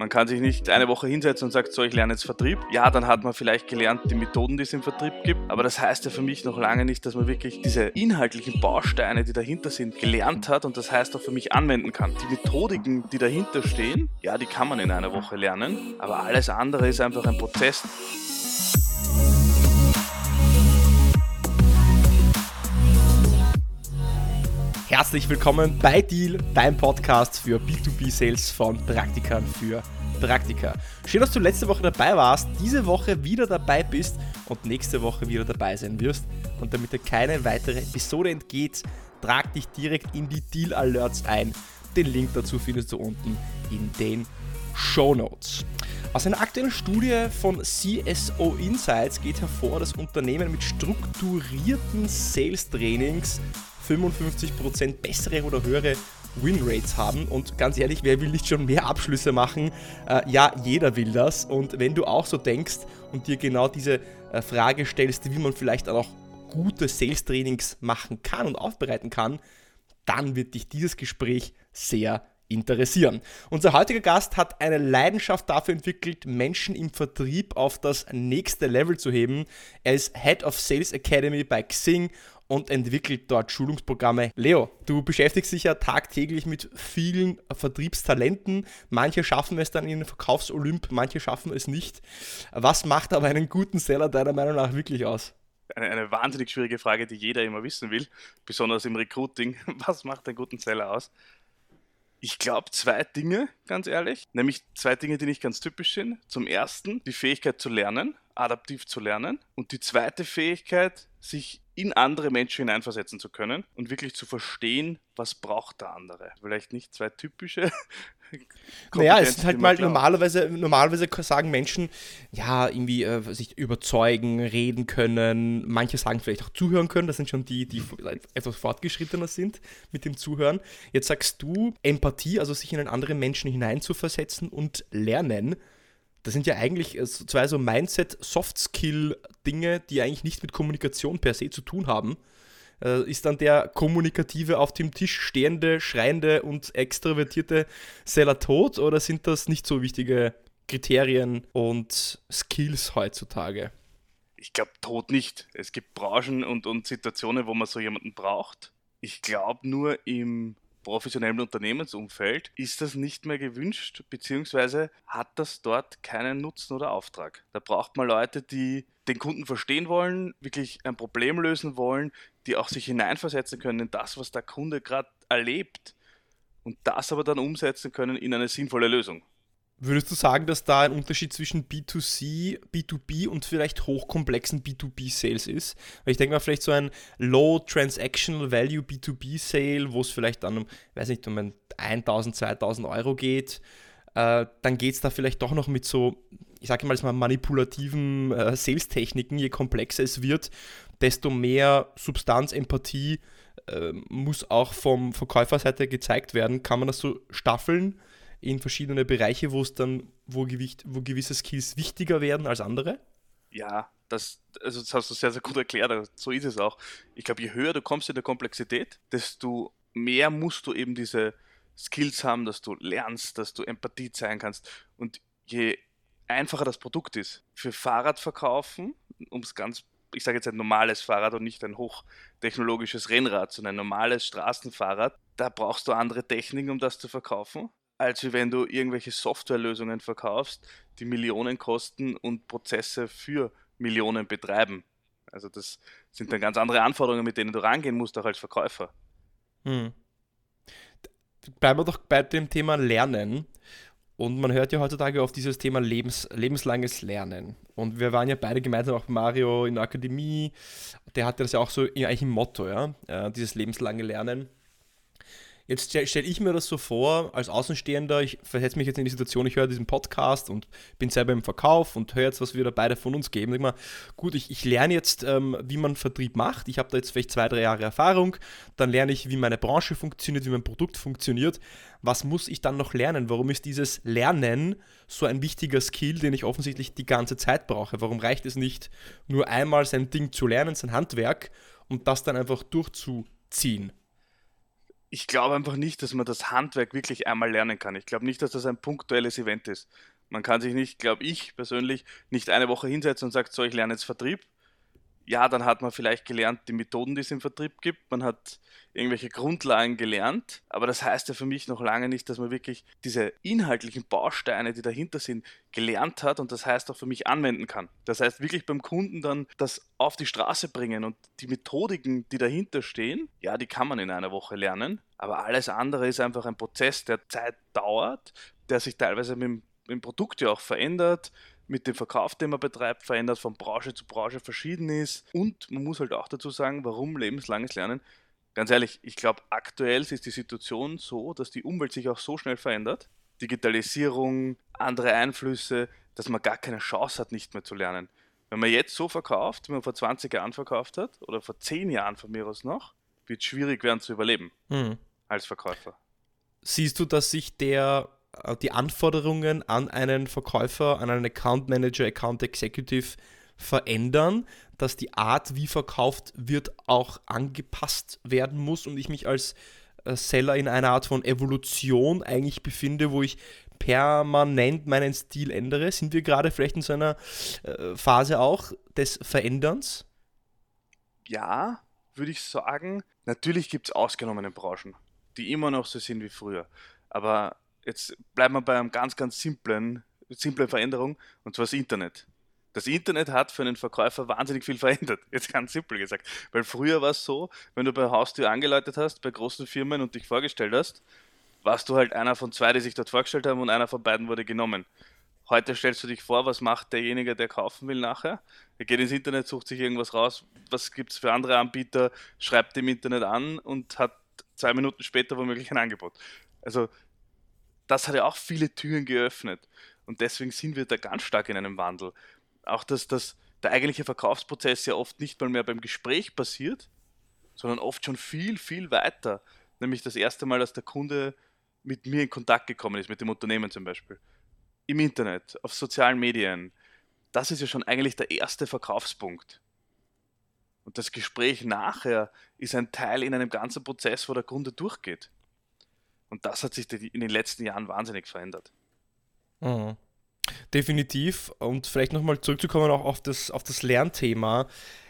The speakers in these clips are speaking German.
Man kann sich nicht eine Woche hinsetzen und sagt, so, ich lerne jetzt Vertrieb. Ja, dann hat man vielleicht gelernt die Methoden, die es im Vertrieb gibt. Aber das heißt ja für mich noch lange nicht, dass man wirklich diese inhaltlichen Bausteine, die dahinter sind, gelernt hat und das heißt auch für mich anwenden kann. Die Methodiken, die dahinter stehen, ja, die kann man in einer Woche lernen. Aber alles andere ist einfach ein Prozess. Herzlich willkommen bei Deal, dein Podcast für B2B-Sales von Praktikern für Praktika. Schön, dass du letzte Woche dabei warst, diese Woche wieder dabei bist und nächste Woche wieder dabei sein wirst. Und damit dir keine weitere Episode entgeht, trag dich direkt in die Deal Alerts ein. Den Link dazu findest du unten in den Show Notes. Aus einer aktuellen Studie von CSO Insights geht hervor, dass Unternehmen mit strukturierten Sales-Trainings 55% bessere oder höhere Winrates haben. Und ganz ehrlich, wer will nicht schon mehr Abschlüsse machen? Äh, ja, jeder will das. Und wenn du auch so denkst und dir genau diese äh, Frage stellst, wie man vielleicht auch gute Sales-Trainings machen kann und aufbereiten kann, dann wird dich dieses Gespräch sehr interessieren. Unser heutiger Gast hat eine Leidenschaft dafür entwickelt, Menschen im Vertrieb auf das nächste Level zu heben. Er ist Head of Sales Academy bei Xing und entwickelt dort Schulungsprogramme. Leo, du beschäftigst dich ja tagtäglich mit vielen Vertriebstalenten. Manche schaffen es dann in den Verkaufsolymp, manche schaffen es nicht. Was macht aber einen guten Seller deiner Meinung nach wirklich aus? Eine, eine wahnsinnig schwierige Frage, die jeder immer wissen will, besonders im Recruiting. Was macht einen guten Seller aus? Ich glaube zwei Dinge, ganz ehrlich. Nämlich zwei Dinge, die nicht ganz typisch sind. Zum ersten die Fähigkeit zu lernen, adaptiv zu lernen. Und die zweite Fähigkeit, sich in andere Menschen hineinversetzen zu können und wirklich zu verstehen, was braucht der andere. Vielleicht nicht zwei typische. Naja, es ist halt mal normalerweise, normalerweise sagen Menschen, ja, irgendwie äh, sich überzeugen, reden können. Manche sagen vielleicht auch zuhören können. Das sind schon die, die etwas fortgeschrittener sind mit dem Zuhören. Jetzt sagst du Empathie, also sich in einen anderen Menschen hineinzuversetzen und lernen das sind ja eigentlich äh, zwei so Mindset-Soft-Skill-Dinge, die eigentlich nichts mit Kommunikation per se zu tun haben. Äh, ist dann der kommunikative, auf dem Tisch stehende, schreiende und extrovertierte Seller tot oder sind das nicht so wichtige Kriterien und Skills heutzutage? Ich glaube, tot nicht. Es gibt Branchen und, und Situationen, wo man so jemanden braucht. Ich glaube nur im professionellen Unternehmensumfeld ist das nicht mehr gewünscht, beziehungsweise hat das dort keinen Nutzen oder Auftrag. Da braucht man Leute, die den Kunden verstehen wollen, wirklich ein Problem lösen wollen, die auch sich hineinversetzen können in das, was der Kunde gerade erlebt und das aber dann umsetzen können in eine sinnvolle Lösung. Würdest du sagen, dass da ein Unterschied zwischen B2C, B2B und vielleicht hochkomplexen B2B-Sales ist? Weil ich denke mal, vielleicht so ein Low Transactional Value B2B-Sale, wo es vielleicht dann um, weiß nicht, um ein 1000, 2000 Euro geht, äh, dann geht es da vielleicht doch noch mit so, ich sage mal, mal manipulativen äh, Sales-Techniken. Je komplexer es wird, desto mehr Substanz, Empathie äh, muss auch vom Verkäuferseite gezeigt werden. Kann man das so staffeln? In verschiedene Bereiche, wo es dann, wo, Gewicht, wo gewisse Skills wichtiger werden als andere? Ja, das, also das hast du sehr, sehr gut erklärt. So ist es auch. Ich glaube, je höher du kommst in der Komplexität, desto mehr musst du eben diese Skills haben, dass du lernst, dass du Empathie zeigen kannst. Und je einfacher das Produkt ist, für Fahrradverkaufen, um es ganz, ich sage jetzt ein normales Fahrrad und nicht ein hochtechnologisches Rennrad, sondern ein normales Straßenfahrrad, da brauchst du andere Techniken, um das zu verkaufen als wenn du irgendwelche Softwarelösungen verkaufst, die Millionen kosten und Prozesse für Millionen betreiben. Also das sind dann ganz andere Anforderungen, mit denen du rangehen musst, auch als Verkäufer. Hm. Bleiben wir doch bei dem Thema Lernen. Und man hört ja heutzutage auf dieses Thema Lebens, lebenslanges Lernen. Und wir waren ja beide gemeinsam auch Mario in der Akademie. Der hatte das ja auch so eigentlich im Motto, ja, äh, dieses lebenslange Lernen. Jetzt stelle stell ich mir das so vor, als Außenstehender, ich versetze mich jetzt in die Situation, ich höre diesen Podcast und bin selber im Verkauf und höre jetzt, was wir da beide von uns geben. Ich mal, gut, ich, ich lerne jetzt, ähm, wie man Vertrieb macht. Ich habe da jetzt vielleicht zwei, drei Jahre Erfahrung. Dann lerne ich, wie meine Branche funktioniert, wie mein Produkt funktioniert. Was muss ich dann noch lernen? Warum ist dieses Lernen so ein wichtiger Skill, den ich offensichtlich die ganze Zeit brauche? Warum reicht es nicht, nur einmal sein Ding zu lernen, sein Handwerk und das dann einfach durchzuziehen? Ich glaube einfach nicht, dass man das Handwerk wirklich einmal lernen kann. Ich glaube nicht, dass das ein punktuelles Event ist. Man kann sich nicht, glaube ich persönlich, nicht eine Woche hinsetzen und sagt, so, ich lerne jetzt Vertrieb. Ja, dann hat man vielleicht gelernt, die Methoden, die es im Vertrieb gibt. Man hat irgendwelche Grundlagen gelernt. Aber das heißt ja für mich noch lange nicht, dass man wirklich diese inhaltlichen Bausteine, die dahinter sind, gelernt hat und das heißt auch für mich anwenden kann. Das heißt wirklich beim Kunden dann das auf die Straße bringen und die Methodiken, die dahinter stehen, ja, die kann man in einer Woche lernen. Aber alles andere ist einfach ein Prozess, der Zeit dauert, der sich teilweise mit dem im Produkt ja auch verändert, mit dem Verkauf, den man betreibt, verändert, von Branche zu Branche verschieden ist. Und man muss halt auch dazu sagen, warum lebenslanges Lernen? Ganz ehrlich, ich glaube, aktuell ist die Situation so, dass die Umwelt sich auch so schnell verändert. Digitalisierung, andere Einflüsse, dass man gar keine Chance hat, nicht mehr zu lernen. Wenn man jetzt so verkauft, wie man vor 20 Jahren verkauft hat, oder vor 10 Jahren von mir aus noch, wird es schwierig werden zu überleben mhm. als Verkäufer. Siehst du, dass sich der die Anforderungen an einen Verkäufer, an einen Account Manager, Account Executive verändern, dass die Art, wie verkauft wird, auch angepasst werden muss und ich mich als äh, Seller in einer Art von Evolution eigentlich befinde, wo ich permanent meinen Stil ändere. Sind wir gerade vielleicht in so einer äh, Phase auch des Veränderns? Ja, würde ich sagen. Natürlich gibt es ausgenommene Branchen, die immer noch so sind wie früher. Aber jetzt bleiben wir bei einem ganz, ganz simplen, simplen Veränderung, und zwar das Internet. Das Internet hat für einen Verkäufer wahnsinnig viel verändert. Jetzt ganz simpel gesagt. Weil früher war es so, wenn du bei Haustür angeläutet hast, bei großen Firmen und dich vorgestellt hast, warst du halt einer von zwei, die sich dort vorgestellt haben und einer von beiden wurde genommen. Heute stellst du dich vor, was macht derjenige, der kaufen will nachher? Er geht ins Internet, sucht sich irgendwas raus, was gibt es für andere Anbieter, schreibt im Internet an und hat zwei Minuten später womöglich ein Angebot. Also das hat ja auch viele Türen geöffnet. Und deswegen sind wir da ganz stark in einem Wandel. Auch dass das, der eigentliche Verkaufsprozess ja oft nicht mal mehr beim Gespräch passiert, sondern oft schon viel, viel weiter. Nämlich das erste Mal, dass der Kunde mit mir in Kontakt gekommen ist, mit dem Unternehmen zum Beispiel. Im Internet, auf sozialen Medien. Das ist ja schon eigentlich der erste Verkaufspunkt. Und das Gespräch nachher ist ein Teil in einem ganzen Prozess, wo der Kunde durchgeht. Und das hat sich in den letzten Jahren wahnsinnig verändert. Mhm. Definitiv. Und vielleicht nochmal zurückzukommen auch auf das, auf das Lernthema.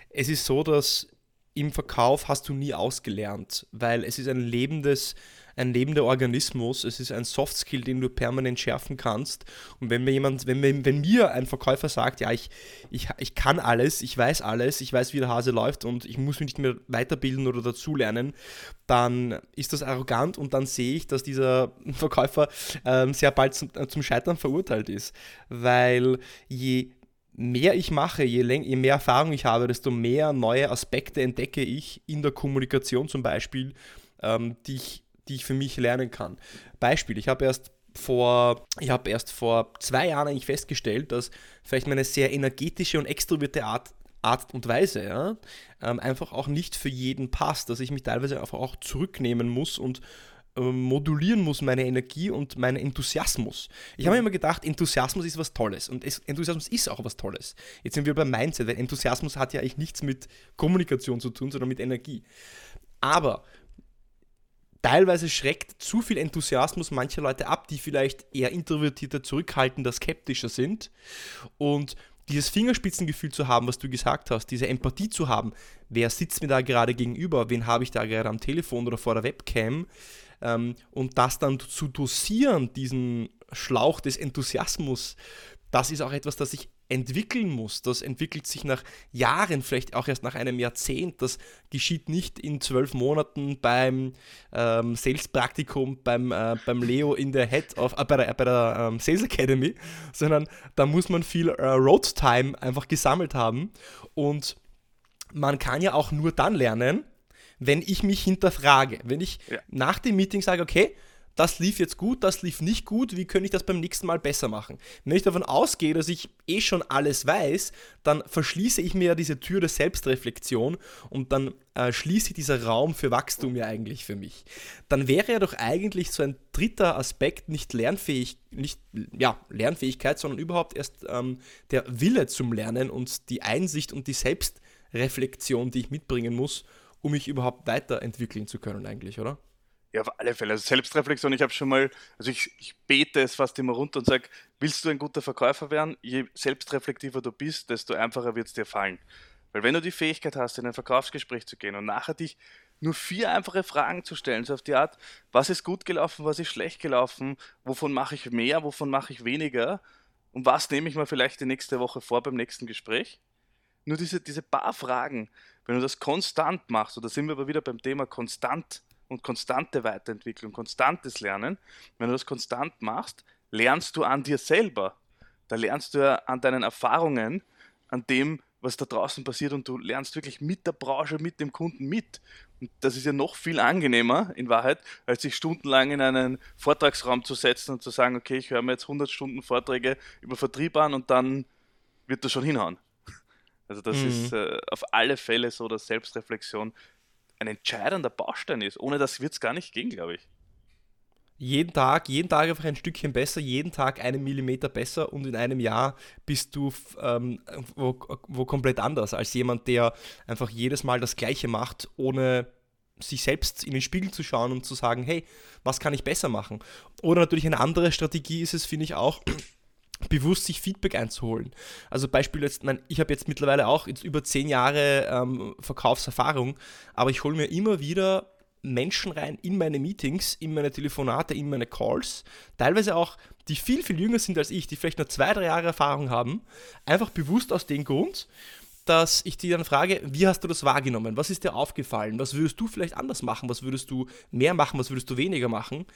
Es ist so, dass im Verkauf hast du nie ausgelernt, weil es ist ein lebendes, ein lebender Organismus, es ist ein Softskill, den du permanent schärfen kannst. Und wenn mir jemand, wenn mir, wenn mir ein Verkäufer sagt, ja, ich, ich, ich kann alles, ich weiß alles, ich weiß, wie der Hase läuft und ich muss mich nicht mehr weiterbilden oder dazulernen, dann ist das arrogant und dann sehe ich, dass dieser Verkäufer ähm, sehr bald zum, äh, zum Scheitern verurteilt ist. Weil je mehr ich mache, je, je, mehr Erfahrung ich habe, desto mehr neue Aspekte entdecke ich in der Kommunikation zum Beispiel, ähm, die, ich, die ich für mich lernen kann. Beispiel, ich habe erst vor, ich habe erst vor zwei Jahren eigentlich festgestellt, dass vielleicht meine sehr energetische und extrovertierte Art Art und Weise, ja, ähm, einfach auch nicht für jeden passt, dass ich mich teilweise einfach auch zurücknehmen muss und ähm, modulieren muss, meine Energie und meinen Enthusiasmus. Ich habe mir immer gedacht, Enthusiasmus ist was Tolles und Enthusiasmus ist auch was Tolles. Jetzt sind wir beim Mindset, weil Enthusiasmus hat ja eigentlich nichts mit Kommunikation zu tun, sondern mit Energie. Aber teilweise schreckt zu viel Enthusiasmus mancher Leute ab, die vielleicht eher introvertierter, zurückhaltender, skeptischer sind. Und dieses Fingerspitzengefühl zu haben, was du gesagt hast, diese Empathie zu haben, wer sitzt mir da gerade gegenüber, wen habe ich da gerade am Telefon oder vor der Webcam, ähm, und das dann zu dosieren, diesen Schlauch des Enthusiasmus, das ist auch etwas, das sich entwickeln muss. Das entwickelt sich nach Jahren, vielleicht auch erst nach einem Jahrzehnt. Das geschieht nicht in zwölf Monaten beim ähm, Sales-Praktikum, beim, äh, beim Leo in der Head of, äh, bei der, bei der ähm, Sales Academy, sondern da muss man viel äh, Road-Time einfach gesammelt haben. Und man kann ja auch nur dann lernen, wenn ich mich hinterfrage. Wenn ich ja. nach dem Meeting sage, okay, das lief jetzt gut, das lief nicht gut, wie könnte ich das beim nächsten Mal besser machen? Wenn ich davon ausgehe, dass ich eh schon alles weiß, dann verschließe ich mir ja diese Tür der Selbstreflexion und dann äh, schließe ich dieser Raum für Wachstum ja eigentlich für mich. Dann wäre ja doch eigentlich so ein dritter Aspekt nicht lernfähig, nicht ja, Lernfähigkeit, sondern überhaupt erst ähm, der Wille zum Lernen und die Einsicht und die Selbstreflexion, die ich mitbringen muss, um mich überhaupt weiterentwickeln zu können eigentlich, oder? Ja, auf alle Fälle. Also Selbstreflexion, ich habe schon mal, also ich, ich bete es fast immer runter und sage, willst du ein guter Verkäufer werden? Je selbstreflektiver du bist, desto einfacher wird es dir fallen. Weil wenn du die Fähigkeit hast, in ein Verkaufsgespräch zu gehen und nachher dich nur vier einfache Fragen zu stellen, so auf die Art, was ist gut gelaufen, was ist schlecht gelaufen, wovon mache ich mehr, wovon mache ich weniger und was nehme ich mir vielleicht die nächste Woche vor beim nächsten Gespräch? Nur diese, diese paar Fragen, wenn du das konstant machst, und da sind wir aber wieder beim Thema konstant und konstante Weiterentwicklung, konstantes Lernen, wenn du das konstant machst, lernst du an dir selber. Da lernst du ja an deinen Erfahrungen, an dem, was da draußen passiert und du lernst wirklich mit der Branche, mit dem Kunden mit. Und das ist ja noch viel angenehmer in Wahrheit, als sich stundenlang in einen Vortragsraum zu setzen und zu sagen, okay, ich höre mir jetzt 100 Stunden Vorträge über Vertrieb an und dann wird das schon hinhauen. Also das mhm. ist äh, auf alle Fälle so, dass Selbstreflexion ein entscheidender Baustein ist. Ohne das wird es gar nicht gehen, glaube ich. Jeden Tag, jeden Tag einfach ein Stückchen besser, jeden Tag einen Millimeter besser und in einem Jahr bist du ähm, wo, wo komplett anders als jemand, der einfach jedes Mal das Gleiche macht, ohne sich selbst in den Spiegel zu schauen und zu sagen, hey, was kann ich besser machen? Oder natürlich eine andere Strategie ist es, finde ich auch, bewusst sich Feedback einzuholen. Also Beispiel jetzt, mein, ich habe jetzt mittlerweile auch jetzt über zehn Jahre ähm, Verkaufserfahrung, aber ich hole mir immer wieder Menschen rein in meine Meetings, in meine Telefonate, in meine Calls, teilweise auch, die viel, viel jünger sind als ich, die vielleicht nur zwei, drei Jahre Erfahrung haben, einfach bewusst aus dem Grund, dass ich dir dann frage, wie hast du das wahrgenommen? Was ist dir aufgefallen? Was würdest du vielleicht anders machen? Was würdest du mehr machen? Was würdest du weniger machen?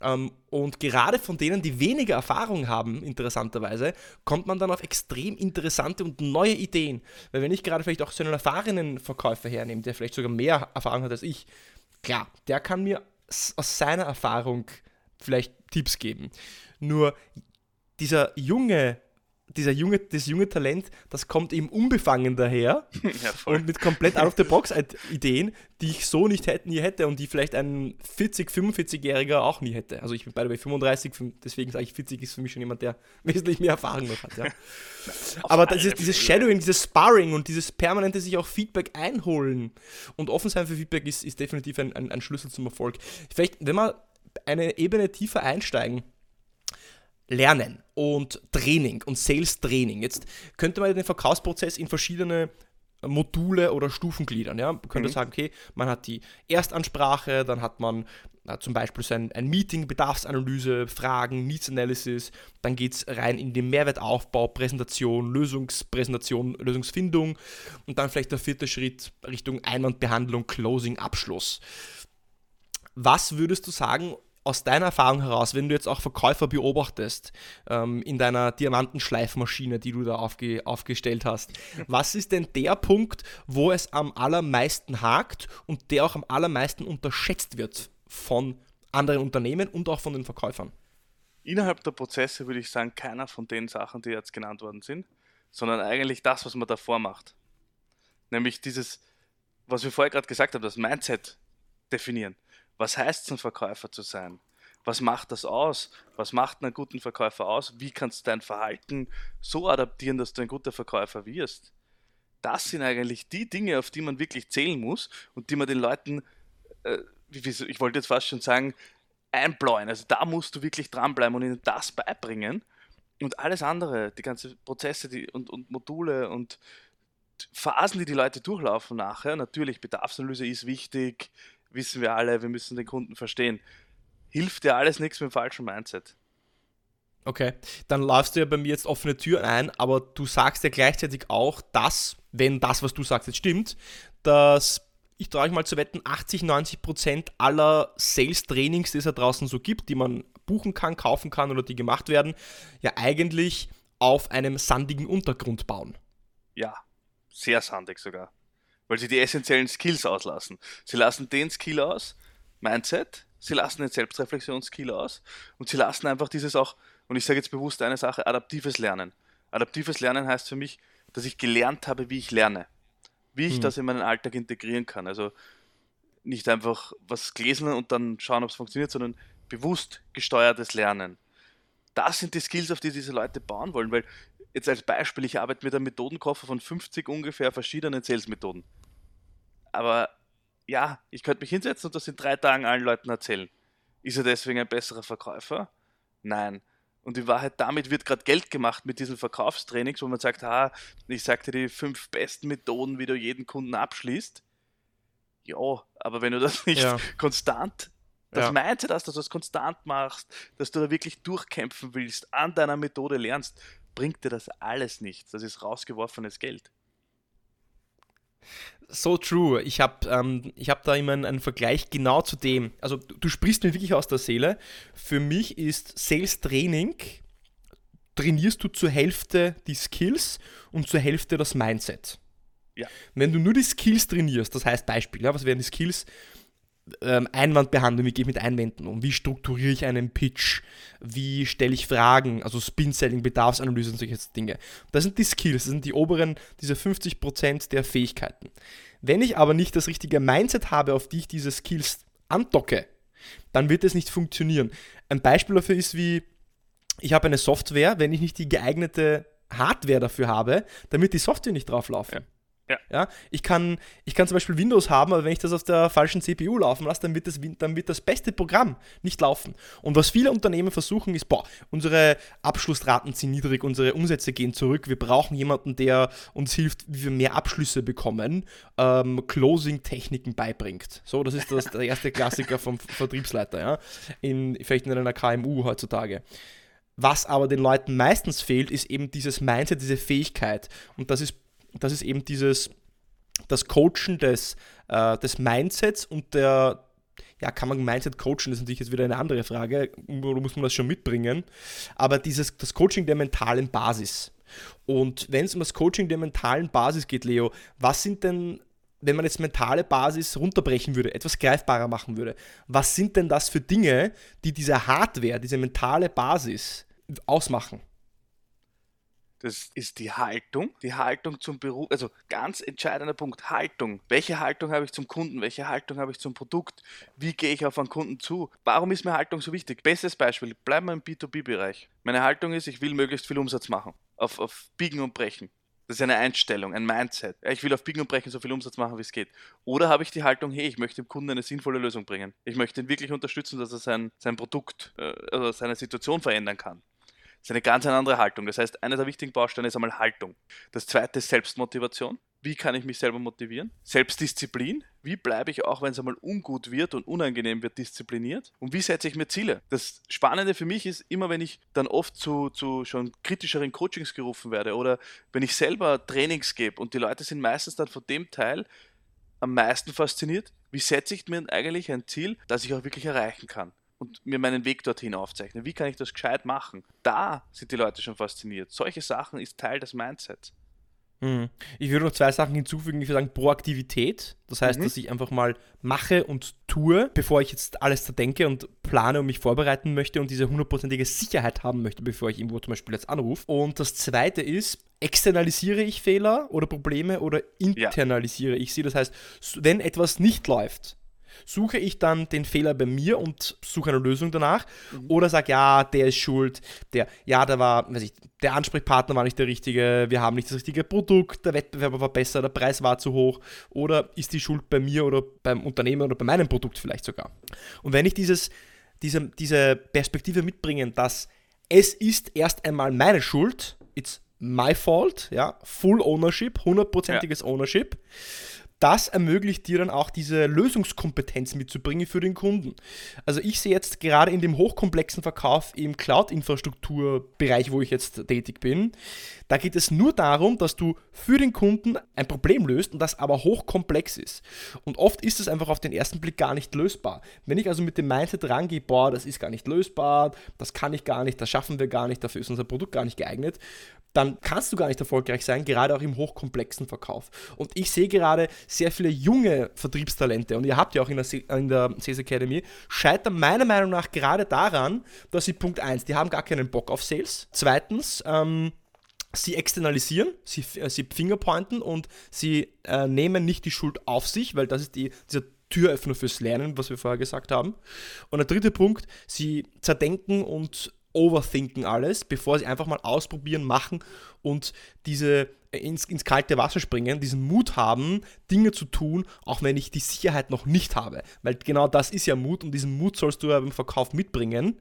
Ähm, und gerade von denen, die weniger Erfahrung haben, interessanterweise, kommt man dann auf extrem interessante und neue Ideen. Weil wenn ich gerade vielleicht auch so einen erfahrenen Verkäufer hernehme, der vielleicht sogar mehr Erfahrung hat als ich, klar, der kann mir aus seiner Erfahrung vielleicht Tipps geben. Nur dieser junge dieser junge, das junge Talent, das kommt eben unbefangen daher ja, und mit komplett out of the box Ideen, die ich so nicht hätte, nie hätte und die vielleicht ein 40, 45-Jähriger auch nie hätte. Also ich bin beide bei 35, deswegen sage ich 40 ist für mich schon jemand, der wesentlich mehr Erfahrung noch hat. Ja. Aber ist, dieses Shadowing, dieses Sparring und dieses permanente sich auch Feedback einholen und offen sein für Feedback ist, ist definitiv ein, ein, ein Schlüssel zum Erfolg. Vielleicht, wenn wir eine Ebene tiefer einsteigen, Lernen und Training und Sales Training. Jetzt könnte man den Verkaufsprozess in verschiedene Module oder Stufen gliedern. Ja? Man könnte mhm. sagen, okay, man hat die Erstansprache, dann hat man äh, zum Beispiel so ein, ein, Meeting, Bedarfsanalyse, Fragen, Needs Analysis, dann geht es rein in den Mehrwertaufbau, Präsentation, Lösungspräsentation, Lösungsfindung und dann vielleicht der vierte Schritt Richtung Einwandbehandlung, Closing, Abschluss. Was würdest du sagen, aus deiner Erfahrung heraus, wenn du jetzt auch Verkäufer beobachtest ähm, in deiner Diamantenschleifmaschine, die du da aufge aufgestellt hast, was ist denn der Punkt, wo es am allermeisten hakt und der auch am allermeisten unterschätzt wird von anderen Unternehmen und auch von den Verkäufern? Innerhalb der Prozesse würde ich sagen, keiner von den Sachen, die jetzt genannt worden sind, sondern eigentlich das, was man davor macht. Nämlich dieses, was wir vorher gerade gesagt haben, das Mindset definieren. Was heißt es, ein Verkäufer zu sein? Was macht das aus? Was macht einen guten Verkäufer aus? Wie kannst du dein Verhalten so adaptieren, dass du ein guter Verkäufer wirst? Das sind eigentlich die Dinge, auf die man wirklich zählen muss und die man den Leuten, äh, ich wollte jetzt fast schon sagen, einbläuen. Also da musst du wirklich dranbleiben und ihnen das beibringen. Und alles andere, die ganzen Prozesse die, und, und Module und Phasen, die die Leute durchlaufen nachher, natürlich Bedarfsanalyse ist wichtig, wissen wir alle, wir müssen den Kunden verstehen. Hilft dir alles nichts mit dem falschen Mindset. Okay, dann läufst du ja bei mir jetzt offene Tür ein, aber du sagst ja gleichzeitig auch, dass, wenn das, was du sagst, jetzt stimmt, dass ich traue euch mal zu wetten, 80, 90 Prozent aller Sales-Trainings, die es da draußen so gibt, die man buchen kann, kaufen kann oder die gemacht werden, ja eigentlich auf einem sandigen Untergrund bauen. Ja, sehr sandig sogar weil sie die essentiellen Skills auslassen. Sie lassen den Skill aus, Mindset, sie lassen den Selbstreflexionsskill aus und sie lassen einfach dieses auch, und ich sage jetzt bewusst eine Sache, adaptives Lernen. Adaptives Lernen heißt für mich, dass ich gelernt habe, wie ich lerne. Wie ich hm. das in meinen Alltag integrieren kann. Also nicht einfach was gelesen und dann schauen, ob es funktioniert, sondern bewusst gesteuertes Lernen. Das sind die Skills, auf die diese Leute bauen wollen, weil jetzt als Beispiel, ich arbeite mit einem Methodenkoffer von 50 ungefähr verschiedenen Sales-Methoden aber ja, ich könnte mich hinsetzen und das in drei Tagen allen Leuten erzählen. Ist er deswegen ein besserer Verkäufer? Nein. Und in Wahrheit, damit wird gerade Geld gemacht mit diesen Verkaufstrainings, wo man sagt, ah, ich sagte die fünf besten Methoden, wie du jeden Kunden abschließt. Ja, aber wenn du das nicht ja. konstant, das ja. Mindset hast, dass du das konstant machst, dass du da wirklich durchkämpfen willst, an deiner Methode lernst, bringt dir das alles nichts. Das ist rausgeworfenes Geld. So true. Ich habe ähm, hab da immer einen, einen, Vergleich genau zu dem. Also du, du, sprichst mir wirklich aus der Seele. Für mich ist Sales Training, trainierst du zur Hälfte die Skills und zur Hälfte das Mindset. Ja. Wenn du nur die Skills trainierst, das heißt Beispiel, ja, was wären die Skills? Ähm, Einwandbehandlung, wie gehe ich mit Einwänden um, wie strukturiere ich einen Pitch, wie stelle ich Fragen, also Spin-Selling, Bedarfsanalyse und solche Dinge. Das sind die Skills, das sind die oberen, diese 50% der Fähigkeiten. Wenn ich aber nicht das richtige Mindset habe, auf die ich diese Skills andocke, dann wird es nicht funktionieren. Ein Beispiel dafür ist wie, ich habe eine Software, wenn ich nicht die geeignete Hardware dafür habe, wird die Software nicht drauflaufen. Ja. Ja. ja. ich, kann, ich kann zum Beispiel Windows haben, aber wenn ich das auf der falschen CPU laufen lasse, dann wird, das, dann wird das beste Programm nicht laufen. Und was viele Unternehmen versuchen, ist, boah, unsere Abschlussraten sind niedrig, unsere Umsätze gehen zurück, wir brauchen jemanden, der uns hilft, wie wir mehr Abschlüsse bekommen, ähm, Closing-Techniken beibringt. So, das ist das, der erste Klassiker vom Vertriebsleiter, ja, in, vielleicht in einer KMU heutzutage. Was aber den Leuten meistens fehlt, ist eben dieses Mindset, diese Fähigkeit. Und das ist das ist eben dieses, das Coachen des, äh, des Mindsets und der, ja, kann man Mindset coachen, das ist natürlich jetzt wieder eine andere Frage, oder muss man das schon mitbringen, aber dieses, das Coaching der mentalen Basis. Und wenn es um das Coaching der mentalen Basis geht, Leo, was sind denn, wenn man jetzt mentale Basis runterbrechen würde, etwas greifbarer machen würde, was sind denn das für Dinge, die diese Hardware, diese mentale Basis ausmachen? Das ist die Haltung, die Haltung zum Beruf, also ganz entscheidender Punkt, Haltung. Welche Haltung habe ich zum Kunden? Welche Haltung habe ich zum Produkt? Wie gehe ich auf einen Kunden zu? Warum ist mir Haltung so wichtig? Bestes Beispiel, bleiben wir im B2B-Bereich. Meine Haltung ist, ich will möglichst viel Umsatz machen. Auf, auf Biegen und Brechen. Das ist eine Einstellung, ein Mindset. Ich will auf Biegen und Brechen so viel Umsatz machen, wie es geht. Oder habe ich die Haltung, hey, ich möchte dem Kunden eine sinnvolle Lösung bringen. Ich möchte ihn wirklich unterstützen, dass er sein, sein Produkt äh, oder seine Situation verändern kann. Das ist eine ganz andere Haltung. Das heißt, einer der wichtigen Bausteine ist einmal Haltung. Das zweite ist Selbstmotivation. Wie kann ich mich selber motivieren? Selbstdisziplin. Wie bleibe ich auch, wenn es einmal ungut wird und unangenehm wird, diszipliniert? Und wie setze ich mir Ziele? Das Spannende für mich ist, immer wenn ich dann oft zu, zu schon kritischeren Coachings gerufen werde oder wenn ich selber Trainings gebe und die Leute sind meistens dann von dem Teil am meisten fasziniert, wie setze ich mir eigentlich ein Ziel, das ich auch wirklich erreichen kann? Und mir meinen Weg dorthin aufzeichnen. Wie kann ich das gescheit machen? Da sind die Leute schon fasziniert. Solche Sachen ist Teil des Mindsets. Mhm. Ich würde noch zwei Sachen hinzufügen. Ich würde sagen Proaktivität. Das heißt, mhm. dass ich einfach mal mache und tue, bevor ich jetzt alles zerdenke und plane und mich vorbereiten möchte und diese hundertprozentige Sicherheit haben möchte, bevor ich irgendwo zum Beispiel jetzt anrufe. Und das zweite ist, externalisiere ich Fehler oder Probleme oder internalisiere ja. ich sie. Das heißt, wenn etwas nicht läuft, Suche ich dann den Fehler bei mir und suche eine Lösung danach? Mhm. Oder sage, ja, der ist schuld, der, ja, der war, weiß ich, der Ansprechpartner war nicht der richtige, wir haben nicht das richtige Produkt, der Wettbewerber war besser, der Preis war zu hoch. Oder ist die Schuld bei mir oder beim Unternehmen oder bei meinem Produkt vielleicht sogar? Und wenn ich dieses, diese, diese Perspektive mitbringe, dass es ist erst einmal meine Schuld, it's my fault, ja, Full Ownership, hundertprozentiges ja. Ownership, das ermöglicht dir dann auch diese Lösungskompetenz mitzubringen für den Kunden. Also ich sehe jetzt gerade in dem hochkomplexen Verkauf im Cloud-Infrastrukturbereich, wo ich jetzt tätig bin, da geht es nur darum, dass du für den Kunden ein Problem löst und das aber hochkomplex ist. Und oft ist es einfach auf den ersten Blick gar nicht lösbar. Wenn ich also mit dem Mindset rangehe, boah, das ist gar nicht lösbar, das kann ich gar nicht, das schaffen wir gar nicht, dafür ist unser Produkt gar nicht geeignet, dann kannst du gar nicht erfolgreich sein, gerade auch im hochkomplexen Verkauf. Und ich sehe gerade sehr viele junge Vertriebstalente, und ihr habt ja auch in der, in der Sales Academy, scheitern meiner Meinung nach gerade daran, dass sie Punkt 1, die haben gar keinen Bock auf Sales. Zweitens, ähm, sie externalisieren, sie, äh, sie fingerpointen und sie äh, nehmen nicht die Schuld auf sich, weil das ist die, dieser Türöffner fürs Lernen, was wir vorher gesagt haben. Und der dritte Punkt, sie zerdenken und overthinken alles, bevor sie einfach mal ausprobieren, machen und diese ins, ins kalte Wasser springen, diesen Mut haben, Dinge zu tun, auch wenn ich die Sicherheit noch nicht habe. Weil genau das ist ja Mut und diesen Mut sollst du ja beim Verkauf mitbringen,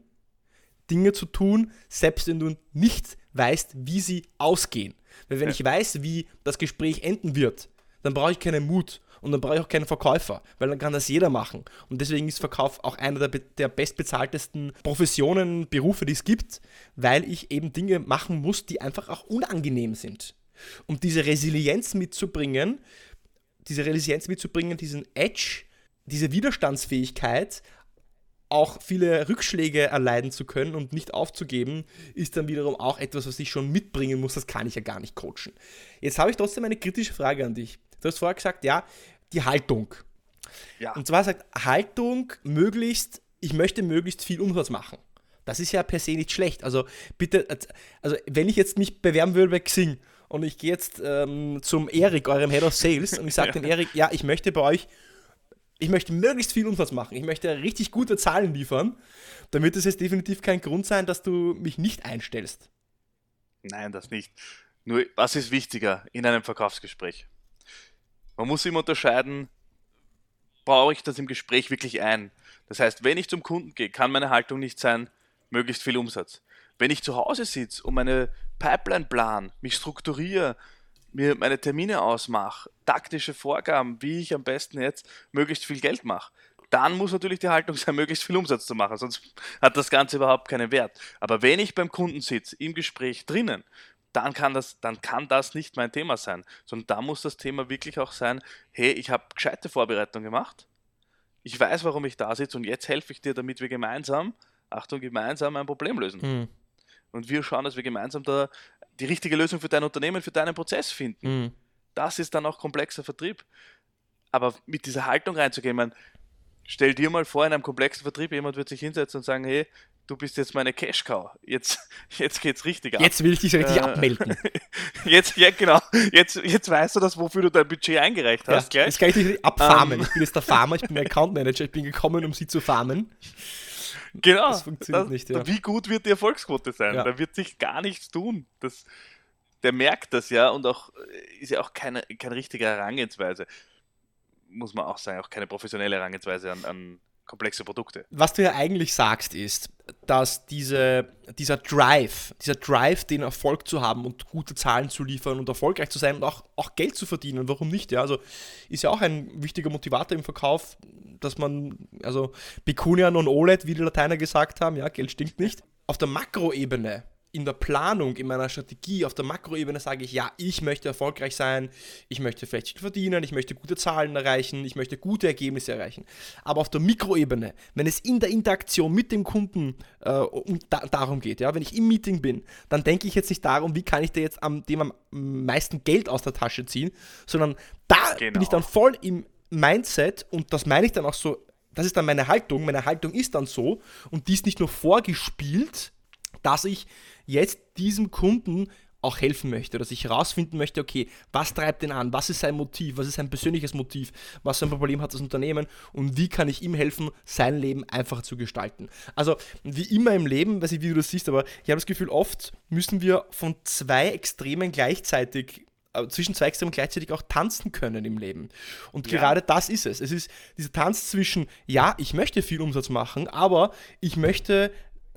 Dinge zu tun, selbst wenn du nicht weißt, wie sie ausgehen. Weil wenn ja. ich weiß, wie das Gespräch enden wird, dann brauche ich keinen Mut und dann brauche ich auch keinen Verkäufer, weil dann kann das jeder machen. Und deswegen ist Verkauf auch einer der, der bestbezahltesten Professionen, Berufe, die es gibt, weil ich eben Dinge machen muss, die einfach auch unangenehm sind. Um diese Resilienz mitzubringen, diese Resilienz mitzubringen, diesen Edge, diese Widerstandsfähigkeit, auch viele Rückschläge erleiden zu können und nicht aufzugeben, ist dann wiederum auch etwas, was ich schon mitbringen muss. Das kann ich ja gar nicht coachen. Jetzt habe ich trotzdem eine kritische Frage an dich. Du hast vorher gesagt, ja, die Haltung. Ja. Und zwar sagt Haltung möglichst, ich möchte möglichst viel Umsatz machen. Das ist ja per se nicht schlecht. Also bitte, also wenn ich jetzt mich bewerben würde bei Xing und ich gehe jetzt ähm, zum Erik, eurem Head of Sales, und ich sage dem Erik, ja, ich möchte bei euch, ich möchte möglichst viel Umsatz machen, ich möchte richtig gute Zahlen liefern, dann wird es jetzt definitiv kein Grund sein, dass du mich nicht einstellst. Nein, das nicht. Nur, was ist wichtiger in einem Verkaufsgespräch? Man muss immer unterscheiden, baue ich das im Gespräch wirklich ein. Das heißt, wenn ich zum Kunden gehe, kann meine Haltung nicht sein, möglichst viel Umsatz. Wenn ich zu Hause sitze und meine Pipeline plan, mich strukturiere, mir meine Termine ausmache, taktische Vorgaben, wie ich am besten jetzt möglichst viel Geld mache, dann muss natürlich die Haltung sein, möglichst viel Umsatz zu machen, sonst hat das Ganze überhaupt keinen Wert. Aber wenn ich beim Kunden sitze, im Gespräch drinnen dann kann das, dann kann das nicht mein Thema sein, sondern da muss das Thema wirklich auch sein, hey, ich habe gescheite Vorbereitung gemacht, ich weiß, warum ich da sitze und jetzt helfe ich dir, damit wir gemeinsam, Achtung, gemeinsam ein Problem lösen. Mhm. Und wir schauen, dass wir gemeinsam da die richtige Lösung für dein Unternehmen, für deinen Prozess finden. Mhm. Das ist dann auch komplexer Vertrieb. Aber mit dieser Haltung reinzugehen, man, stell dir mal vor, in einem komplexen Vertrieb, jemand wird sich hinsetzen und sagen, hey, du bist jetzt meine Cash-Cow. Jetzt, jetzt geht's richtig ab. Jetzt will ich dich richtig äh, abmelden. Jetzt, ja, genau. Jetzt, jetzt weißt du das, wofür du dein Budget eingereicht hast. Ja, jetzt kann ich dich abfarmen. Um, ähm. ich bin jetzt der Farmer, ich bin der Account Manager, ich bin gekommen, um sie zu farmen. Genau. Das funktioniert das, nicht, ja. Wie gut wird die Erfolgsquote sein? Ja. Da wird sich gar nichts tun. Das, der merkt das ja und auch ist ja auch keine, keine richtige Herangehensweise. Muss man auch sagen, auch keine professionelle Herangehensweise an, an komplexe Produkte. Was du ja eigentlich sagst, ist, dass diese, dieser Drive, dieser Drive, den Erfolg zu haben und gute Zahlen zu liefern und erfolgreich zu sein und auch, auch Geld zu verdienen, warum nicht? Ja, also ist ja auch ein wichtiger Motivator im Verkauf, dass man, also Pecunia non olet, wie die Lateiner gesagt haben, ja, Geld stinkt nicht. Auf der Makroebene in der Planung, in meiner Strategie, auf der Makroebene sage ich, ja, ich möchte erfolgreich sein, ich möchte vielleicht viel verdienen, ich möchte gute Zahlen erreichen, ich möchte gute Ergebnisse erreichen. Aber auf der Mikroebene, wenn es in der Interaktion mit dem Kunden äh, um, da, darum geht, ja, wenn ich im Meeting bin, dann denke ich jetzt nicht darum, wie kann ich dir jetzt am, dem am meisten Geld aus der Tasche ziehen, sondern da genau. bin ich dann voll im Mindset und das meine ich dann auch so, das ist dann meine Haltung, meine Haltung ist dann so und die ist nicht nur vorgespielt, dass ich jetzt diesem Kunden auch helfen möchte, dass ich herausfinden möchte, okay, was treibt den an, was ist sein Motiv, was ist sein persönliches Motiv, was für ein Problem hat das Unternehmen und wie kann ich ihm helfen, sein Leben einfacher zu gestalten. Also wie immer im Leben, weiß ich, wie du das siehst, aber ich habe das Gefühl, oft müssen wir von zwei Extremen gleichzeitig äh, zwischen zwei Extremen gleichzeitig auch tanzen können im Leben. Und ja. gerade das ist es. Es ist dieser Tanz zwischen, ja, ich möchte viel Umsatz machen, aber ich möchte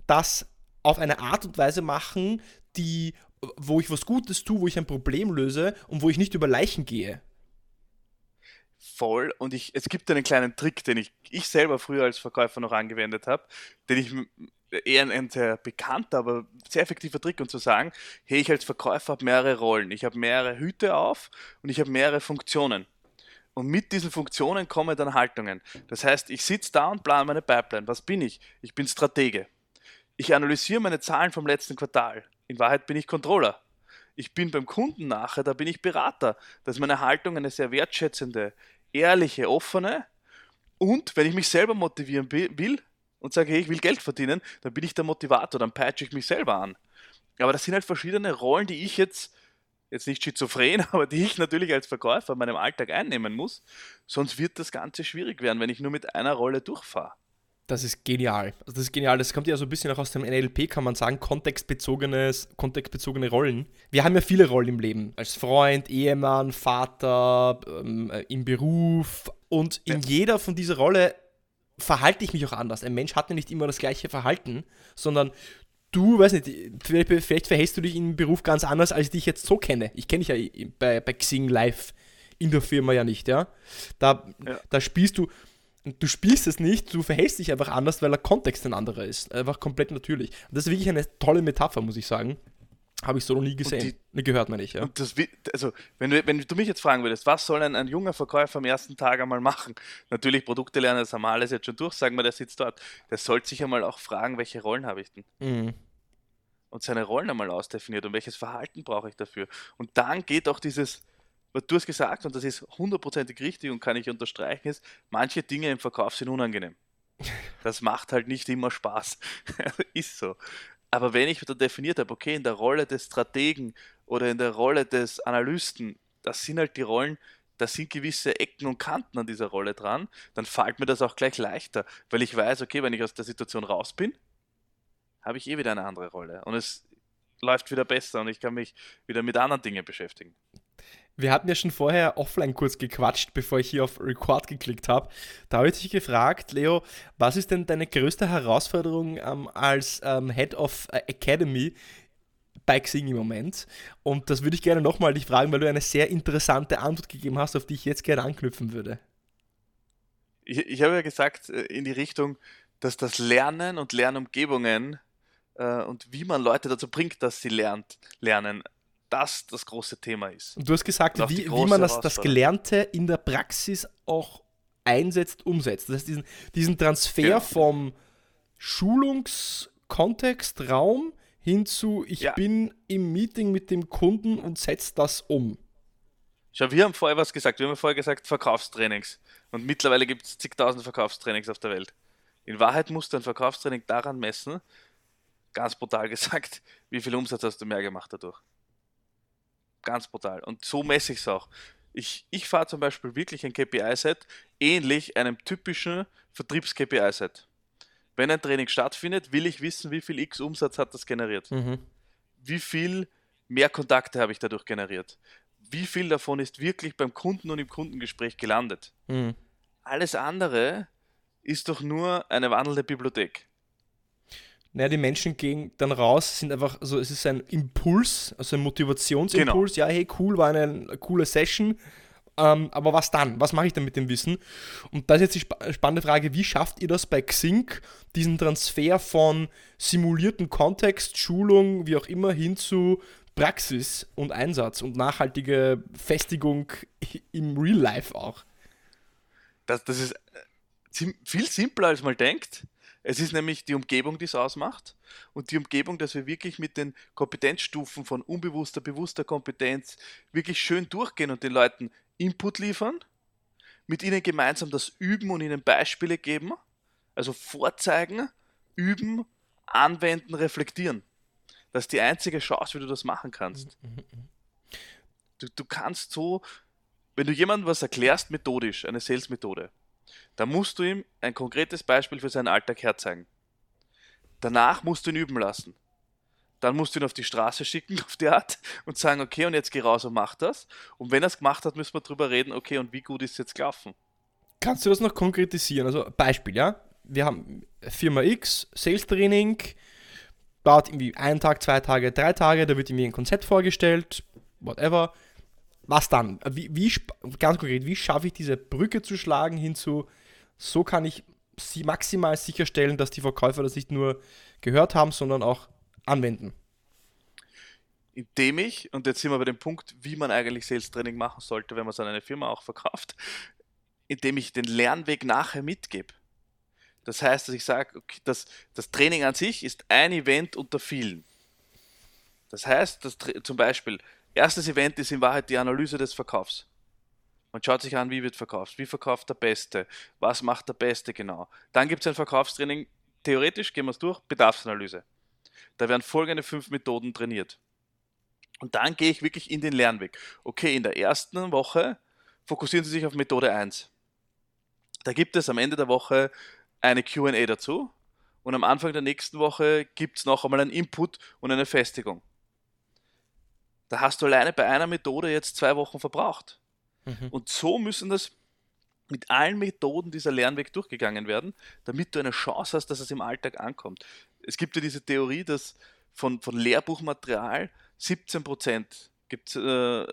das auf eine Art und Weise machen, die, wo ich was Gutes tue, wo ich ein Problem löse und wo ich nicht über Leichen gehe. Voll. Und ich, es gibt einen kleinen Trick, den ich, ich selber früher als Verkäufer noch angewendet habe, den ich eher ein, ein, sehr bekannter, aber sehr effektiver Trick, um zu sagen, hey, ich als Verkäufer habe mehrere Rollen, ich habe mehrere Hüte auf und ich habe mehrere Funktionen. Und mit diesen Funktionen kommen dann Haltungen. Das heißt, ich sitze da und plane meine Pipeline. Was bin ich? Ich bin Stratege. Ich analysiere meine Zahlen vom letzten Quartal. In Wahrheit bin ich Controller. Ich bin beim Kunden nachher, da bin ich Berater. Das ist meine Haltung eine sehr wertschätzende, ehrliche, offene. Und wenn ich mich selber motivieren will und sage, hey, ich will Geld verdienen, dann bin ich der Motivator, dann peitsche ich mich selber an. Aber das sind halt verschiedene Rollen, die ich jetzt, jetzt nicht schizophren, aber die ich natürlich als Verkäufer in meinem Alltag einnehmen muss. Sonst wird das Ganze schwierig werden, wenn ich nur mit einer Rolle durchfahre. Das ist genial. Also das ist genial. Das kommt ja so ein bisschen auch aus dem NLP, kann man sagen, kontextbezogenes, kontextbezogene Rollen. Wir haben ja viele Rollen im Leben. Als Freund, Ehemann, Vater, ähm, äh, im Beruf. Und in ja. jeder von dieser Rolle verhalte ich mich auch anders. Ein Mensch hat ja nicht immer das gleiche Verhalten, sondern du, weiß nicht, vielleicht, vielleicht verhältst du dich im Beruf ganz anders, als ich dich jetzt so kenne. Ich kenne dich ja bei, bei Xing live in der Firma ja nicht, ja. Da, ja. da spielst du du spielst es nicht, du verhältst dich einfach anders, weil der Kontext ein anderer ist. Einfach komplett natürlich. Und das ist wirklich eine tolle Metapher, muss ich sagen. Habe ich so noch nie gesehen, die, gehört, meine ich. Ja. Das, also, wenn du, wenn du mich jetzt fragen würdest, was soll ein, ein junger Verkäufer am ersten Tag einmal machen? Natürlich Produkte lernen, das haben wir alles jetzt schon durch, sagen wir, der sitzt dort. Der sollte sich einmal auch fragen, welche Rollen habe ich denn? Mhm. Und seine Rollen einmal ausdefiniert und welches Verhalten brauche ich dafür. Und dann geht auch dieses, was du hast gesagt, und das ist hundertprozentig richtig und kann ich unterstreichen, ist, manche Dinge im Verkauf sind unangenehm. Das macht halt nicht immer Spaß. ist so. Aber wenn ich wieder definiert habe, okay, in der Rolle des Strategen oder in der Rolle des Analysten, das sind halt die Rollen, da sind gewisse Ecken und Kanten an dieser Rolle dran, dann fällt mir das auch gleich leichter, weil ich weiß, okay, wenn ich aus der Situation raus bin, habe ich eh wieder eine andere Rolle und es läuft wieder besser und ich kann mich wieder mit anderen Dingen beschäftigen. Wir hatten ja schon vorher offline kurz gequatscht, bevor ich hier auf Record geklickt habe. Da habe ich dich gefragt, Leo, was ist denn deine größte Herausforderung ähm, als ähm, Head of äh, Academy bei Xing im Moment? Und das würde ich gerne nochmal dich fragen, weil du eine sehr interessante Antwort gegeben hast, auf die ich jetzt gerne anknüpfen würde. Ich, ich habe ja gesagt, äh, in die Richtung, dass das Lernen und Lernumgebungen äh, und wie man Leute dazu bringt, dass sie lernt, lernen, das das große Thema ist. Und du hast gesagt, wie, wie man das, das Gelernte in der Praxis auch einsetzt, umsetzt. Das heißt, diesen, diesen Transfer ja. vom Schulungskontext, Raum hin zu, ich ja. bin im Meeting mit dem Kunden und setze das um. Schau, wir haben vorher was gesagt. Wir haben vorher gesagt Verkaufstrainings. Und mittlerweile gibt es zigtausend Verkaufstrainings auf der Welt. In Wahrheit musst du ein Verkaufstraining daran messen, ganz brutal gesagt, wie viel Umsatz hast du mehr gemacht dadurch. Ganz brutal. Und so messe ich es auch. Ich, ich fahre zum Beispiel wirklich ein KPI-Set ähnlich einem typischen Vertriebs-KPI-Set. Wenn ein Training stattfindet, will ich wissen, wie viel X Umsatz hat das generiert. Mhm. Wie viel mehr Kontakte habe ich dadurch generiert. Wie viel davon ist wirklich beim Kunden und im Kundengespräch gelandet. Mhm. Alles andere ist doch nur eine wandelnde Bibliothek naja, die Menschen gehen dann raus, sind einfach, also es ist ein Impuls, also ein Motivationsimpuls, genau. ja, hey, cool, war eine, eine coole Session, ähm, aber was dann? Was mache ich dann mit dem Wissen? Und da ist jetzt die sp spannende Frage, wie schafft ihr das bei Xing, diesen Transfer von simulierten Kontext, Schulung, wie auch immer, hin zu Praxis und Einsatz und nachhaltige Festigung im Real Life auch? Das, das ist äh, viel simpler, als man denkt. Es ist nämlich die Umgebung, die es ausmacht und die Umgebung, dass wir wirklich mit den Kompetenzstufen von unbewusster, bewusster Kompetenz wirklich schön durchgehen und den Leuten Input liefern, mit ihnen gemeinsam das üben und ihnen Beispiele geben, also vorzeigen, üben, anwenden, reflektieren. Das ist die einzige Chance, wie du das machen kannst. Mhm, mhm, mhm. Du, du kannst so, wenn du jemandem was erklärst, methodisch, eine Sales-Methode, da musst du ihm ein konkretes Beispiel für seinen Alltag herzeigen. Danach musst du ihn üben lassen. Dann musst du ihn auf die Straße schicken, auf die Art, und sagen, okay, und jetzt geh raus und mach das. Und wenn er es gemacht hat, müssen wir drüber reden, okay, und wie gut ist es jetzt gelaufen? Kannst du das noch konkretisieren? Also Beispiel, ja? Wir haben Firma X, Sales Training, dauert irgendwie einen Tag, zwei Tage, drei Tage, da wird ihm ein Konzept vorgestellt, whatever was dann? Wie, wie, ganz konkret, wie schaffe ich diese Brücke zu schlagen hinzu, so kann ich sie maximal sicherstellen, dass die Verkäufer das nicht nur gehört haben, sondern auch anwenden? Indem ich, und jetzt sind wir bei dem Punkt, wie man eigentlich Sales Training machen sollte, wenn man es an eine Firma auch verkauft, indem ich den Lernweg nachher mitgebe. Das heißt, dass ich sage, okay, das, das Training an sich ist ein Event unter vielen. Das heißt, dass zum Beispiel Erstes Event ist in Wahrheit die Analyse des Verkaufs. Man schaut sich an, wie wird verkauft, wie verkauft der Beste, was macht der Beste genau. Dann gibt es ein Verkaufstraining, theoretisch gehen wir es durch, Bedarfsanalyse. Da werden folgende fünf Methoden trainiert. Und dann gehe ich wirklich in den Lernweg. Okay, in der ersten Woche fokussieren Sie sich auf Methode 1. Da gibt es am Ende der Woche eine QA dazu und am Anfang der nächsten Woche gibt es noch einmal einen Input und eine Festigung. Da hast du alleine bei einer Methode jetzt zwei Wochen verbraucht. Mhm. Und so müssen das mit allen Methoden dieser Lernweg durchgegangen werden, damit du eine Chance hast, dass es im Alltag ankommt. Es gibt ja diese Theorie, dass von, von Lehrbuchmaterial 17% gibt äh,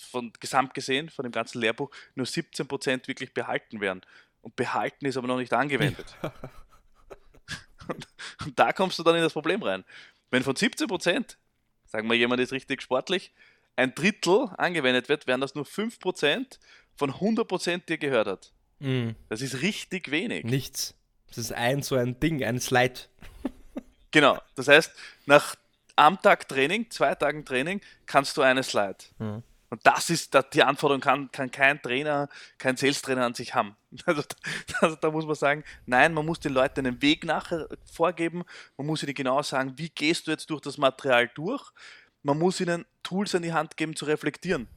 von gesamt gesehen, von dem ganzen Lehrbuch, nur 17% wirklich behalten werden. Und behalten ist aber noch nicht angewendet. und, und, da kommst du dann in das Problem rein. Wenn von 17%, sagen wir, jemand ist richtig sportlich, ein Drittel angewendet wird, wären das nur 5% von 100% dir gehört hat. Mhm. Das ist richtig wenig. Nichts. Das ist ein so ein Ding, ein Slide. genau. Das heißt, nach am Tag Training, zwei Tagen Training, kannst du eine Slide. Mhm. Und das ist die Anforderung, kann, kann kein Trainer, kein Sales-Trainer an sich haben. Also, also, da muss man sagen, nein, man muss den Leuten einen Weg nachher vorgeben, man muss ihnen genau sagen, wie gehst du jetzt durch das Material durch. Man muss ihnen Tools an die Hand geben, zu reflektieren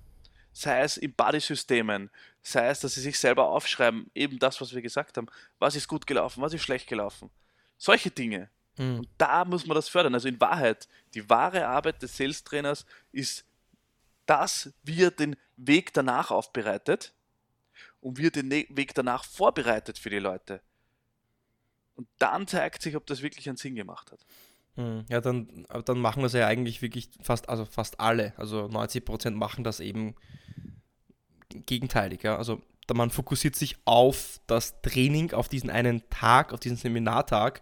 sei es in Buddy-Systemen, sei es, dass sie sich selber aufschreiben, eben das, was wir gesagt haben, was ist gut gelaufen, was ist schlecht gelaufen. Solche Dinge. Mhm. Und da muss man das fördern. Also in Wahrheit, die wahre Arbeit des Sales-Trainers ist das, wie er den Weg danach aufbereitet und wie er den ne-, Weg danach vorbereitet für die Leute. Und dann zeigt sich, ob das wirklich einen Sinn gemacht hat. Hm, ja, dann, dann machen das ja eigentlich wirklich fast, also fast alle. Also 90% machen das eben gegenteilig. Ja? Also man fokussiert sich auf das Training, auf diesen einen Tag, auf diesen Seminartag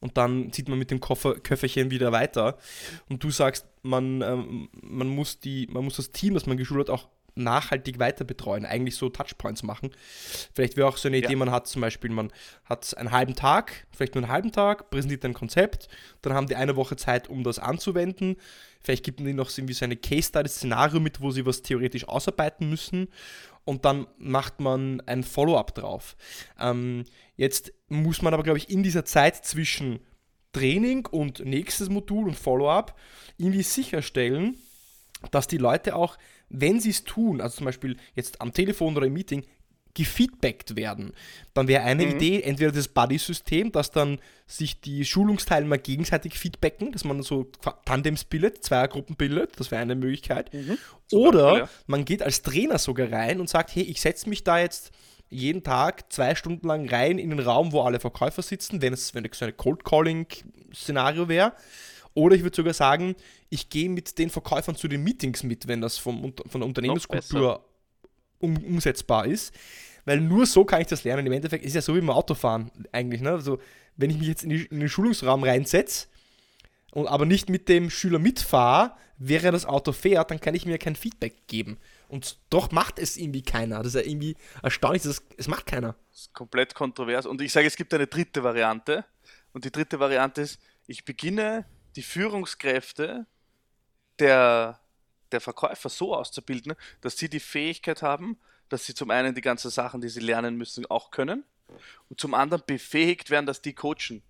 und dann zieht man mit dem Koffer, Köfferchen wieder weiter. Und du sagst, man, ähm, man, muss die, man muss das Team, das man geschult hat, auch nachhaltig weiter betreuen, eigentlich so Touchpoints machen. Vielleicht wäre auch so eine Idee, ja. man hat zum Beispiel, man hat einen halben Tag, vielleicht nur einen halben Tag, präsentiert ein Konzept, dann haben die eine Woche Zeit, um das anzuwenden. Vielleicht gibt man ihnen noch irgendwie so eine Case-Study-Szenario mit, wo sie was theoretisch ausarbeiten müssen und dann macht man ein Follow-up drauf. Ähm, jetzt muss man aber, glaube ich, in dieser Zeit zwischen Training und nächstes Modul und Follow-up irgendwie sicherstellen, dass die Leute auch wenn sie es tun, also zum Beispiel jetzt am Telefon oder im Meeting, gefeedbackt werden. Dann wäre eine mhm. Idee, entweder das Buddy-System, dass dann sich die Schulungsteilnehmer gegenseitig feedbacken, dass man so Tandems bildet, Zweiergruppen bildet, das wäre eine Möglichkeit. Mhm. Oder ja. man geht als Trainer sogar rein und sagt, hey, ich setze mich da jetzt jeden Tag zwei Stunden lang rein in den Raum, wo alle Verkäufer sitzen, wenn es, wenn es so ein Cold Calling-Szenario wäre oder ich würde sogar sagen, ich gehe mit den Verkäufern zu den Meetings mit, wenn das vom, von der Unternehmenskultur um, umsetzbar ist. Weil nur so kann ich das lernen. Im Endeffekt ist ja so wie beim Autofahren eigentlich. Ne? Also, wenn ich mich jetzt in, die, in den Schulungsraum reinsetze und aber nicht mit dem Schüler mitfahre, wäre das Auto fährt, dann kann ich mir kein Feedback geben. Und doch macht es irgendwie keiner. Das ist ja irgendwie erstaunlich, dass es, es macht keiner. Das ist komplett kontrovers. Und ich sage, es gibt eine dritte Variante. Und die dritte Variante ist, ich beginne die Führungskräfte der, der Verkäufer so auszubilden, dass sie die Fähigkeit haben, dass sie zum einen die ganzen Sachen, die sie lernen müssen, auch können und zum anderen befähigt werden, dass die coachen.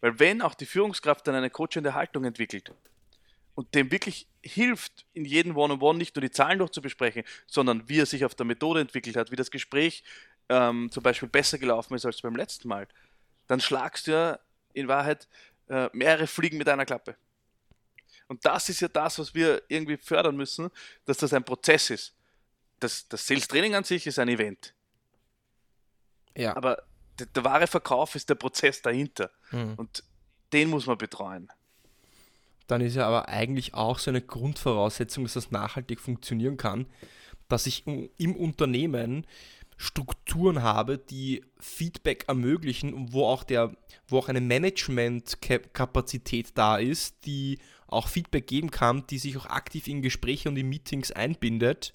Weil wenn auch die Führungskraft dann eine coachende Haltung entwickelt und dem wirklich hilft, in jedem One-on-One nicht nur die Zahlen durchzubesprechen, sondern wie er sich auf der Methode entwickelt hat, wie das Gespräch ähm, zum Beispiel besser gelaufen ist als beim letzten Mal, dann schlagst du ja in Wahrheit äh, mehrere Fliegen mit einer Klappe. Und das ist ja das, was wir irgendwie fördern müssen, dass das ein Prozess ist. Das, das Sales-Training an sich ist ein Event. Ja. Aber der, der wahre Verkauf ist der Prozess dahinter. Mhm. Und den muss man betreuen. Dann ist ja aber eigentlich auch so eine Grundvoraussetzung, dass das nachhaltig funktionieren kann, dass ich im Unternehmen Strukturen habe, die Feedback ermöglichen und wo auch der, wo auch eine Management-Kapazität da ist, die auch Feedback geben kann, die sich auch aktiv in Gespräche und in Meetings einbindet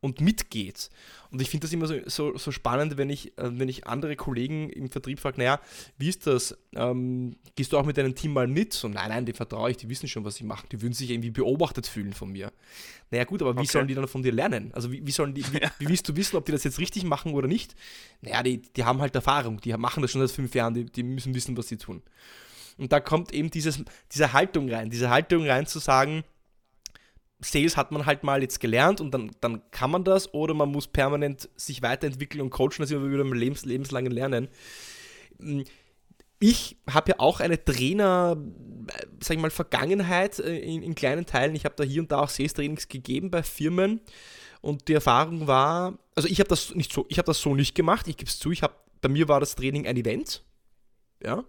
und mitgeht. Und ich finde das immer so, so, so, spannend, wenn ich, äh, wenn ich andere Kollegen im Vertrieb frage, naja, wie ist das? Ähm, gehst du auch mit deinem Team mal mit? So, nein, nein, die vertraue ich, die wissen schon, was sie machen. Die würden sich irgendwie beobachtet fühlen von mir. Naja gut, aber wie okay. sollen die dann von dir lernen? Also wie, wie sollen die, wie, wie, willst du wissen, ob die das jetzt richtig machen oder nicht? Naja, die, die haben halt Erfahrung, die machen das schon seit fünf Jahren, die, die müssen wissen, was sie tun. Und da kommt eben dieses, diese Haltung rein, diese Haltung rein zu sagen, Sales hat man halt mal jetzt gelernt und dann, dann kann man das oder man muss permanent sich weiterentwickeln und coachen, das immer wieder im Lebens, lebenslangen Lernen. ich habe ja auch eine Trainer, äh, sag ich mal, Vergangenheit äh, in, in kleinen Teilen. Ich habe da hier und da auch Sales-Trainings gegeben bei Firmen und die Erfahrung war, also ich habe das nicht so, ich habe das so nicht gemacht. Ich gebe es zu, ich habe, bei mir war das Training ein Event. Ja.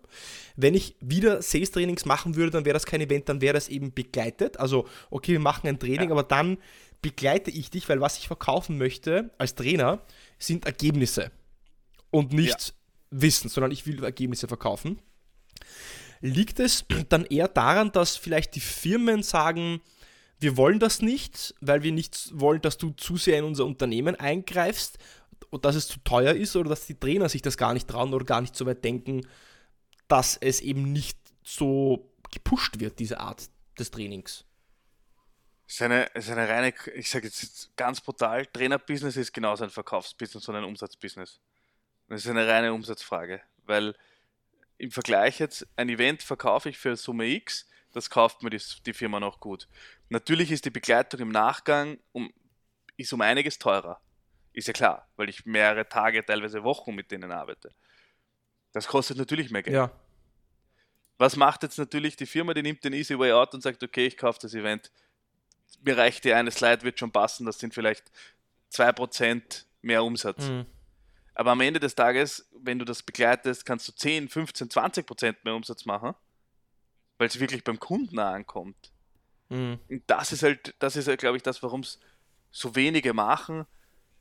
Wenn ich wieder Sales-Trainings machen würde, dann wäre das kein Event, dann wäre das eben begleitet. Also, okay, wir machen ein Training, ja. aber dann begleite ich dich, weil was ich verkaufen möchte als Trainer sind Ergebnisse und nicht ja. Wissen, sondern ich will Ergebnisse verkaufen. Liegt es dann eher daran, dass vielleicht die Firmen sagen, wir wollen das nicht, weil wir nicht wollen, dass du zu sehr in unser Unternehmen eingreifst und dass es zu teuer ist oder dass die Trainer sich das gar nicht trauen oder gar nicht so weit denken, dass es eben nicht so gepusht wird, diese Art des Trainings? Es ist eine, reine, ich sage jetzt ganz brutal, Trainerbusiness ist genauso ein Verkaufsbusiness und ein Umsatzbusiness. Das ist eine reine Umsatzfrage, weil im Vergleich jetzt ein Event verkaufe ich für Summe X, das kauft mir die, die Firma noch gut. Natürlich ist die Begleitung im Nachgang um, ist um einiges teurer. Ist ja klar, weil ich mehrere Tage, teilweise Wochen mit denen arbeite. Das kostet natürlich mehr Geld. Ja. Was macht jetzt natürlich die Firma, die nimmt den Easy Way Out und sagt, okay, ich kaufe das Event mir reicht die eine Slide, wird schon passen, das sind vielleicht 2% mehr Umsatz. Mhm. Aber am Ende des Tages, wenn du das begleitest, kannst du 10, 15, 20% mehr Umsatz machen, weil es wirklich beim Kunden ankommt. Mhm. Und das ist halt, das ist halt, glaube ich, das, warum es so wenige machen,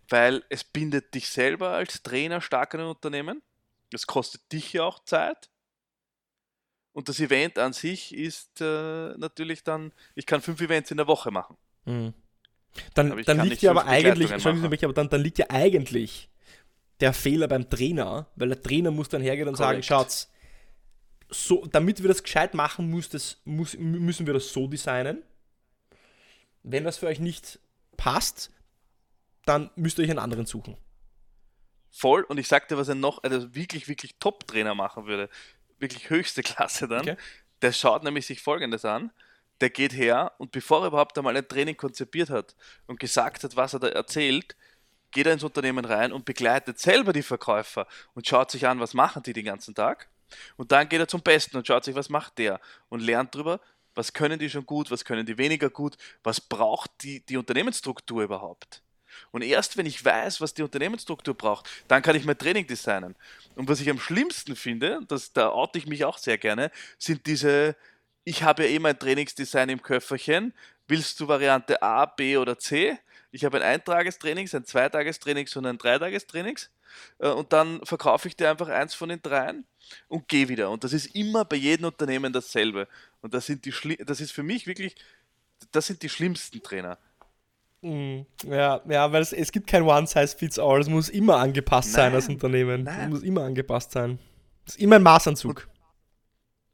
weil es bindet dich selber als Trainer stark an ein Unternehmen. Es kostet dich ja auch Zeit. Und das Event an sich ist äh, natürlich dann, ich kann fünf Events in der Woche machen. Mhm. Dann, dann liegt ja aber eigentlich, mich, aber dann, dann liegt ja eigentlich der Fehler beim Trainer, weil der Trainer muss dann hergehen und Korrekt. sagen, schaut's, so, damit wir das gescheit machen, muss das, muss, müssen wir das so designen. Wenn das für euch nicht passt, dann müsst ihr euch einen anderen suchen. Voll, und ich sagte, was er noch, also wirklich, wirklich Top-Trainer machen würde wirklich höchste Klasse dann. Okay. Der schaut nämlich sich folgendes an. Der geht her und bevor er überhaupt einmal ein Training konzipiert hat und gesagt hat, was er da erzählt, geht er ins Unternehmen rein und begleitet selber die Verkäufer und schaut sich an, was machen die den ganzen Tag. Und dann geht er zum Besten und schaut sich, was macht der und lernt darüber, was können die schon gut, was können die weniger gut, was braucht die, die Unternehmensstruktur überhaupt. Und erst wenn ich weiß, was die Unternehmensstruktur braucht, dann kann ich mein Training designen. Und was ich am schlimmsten finde, das, da oute ich mich auch sehr gerne, sind diese, ich habe ja eh mein Trainingsdesign im Köfferchen, willst du Variante A, B oder C? Ich habe ein Eintagestrainings, ein Zweitagestrainings und ein Dreitagestrainings. Äh, und dann verkaufe ich dir einfach eins von den dreien und gehe wieder. Und das ist immer bei jedem Unternehmen dasselbe. Und das, sind die, das ist für mich wirklich, das sind die schlimmsten Trainer. Mhm. Ja, ja, weil es, es gibt kein One-Size-Fits-All. Es muss immer angepasst nein, sein, das Unternehmen. Es muss immer angepasst sein. Es ist immer ein Maßanzug.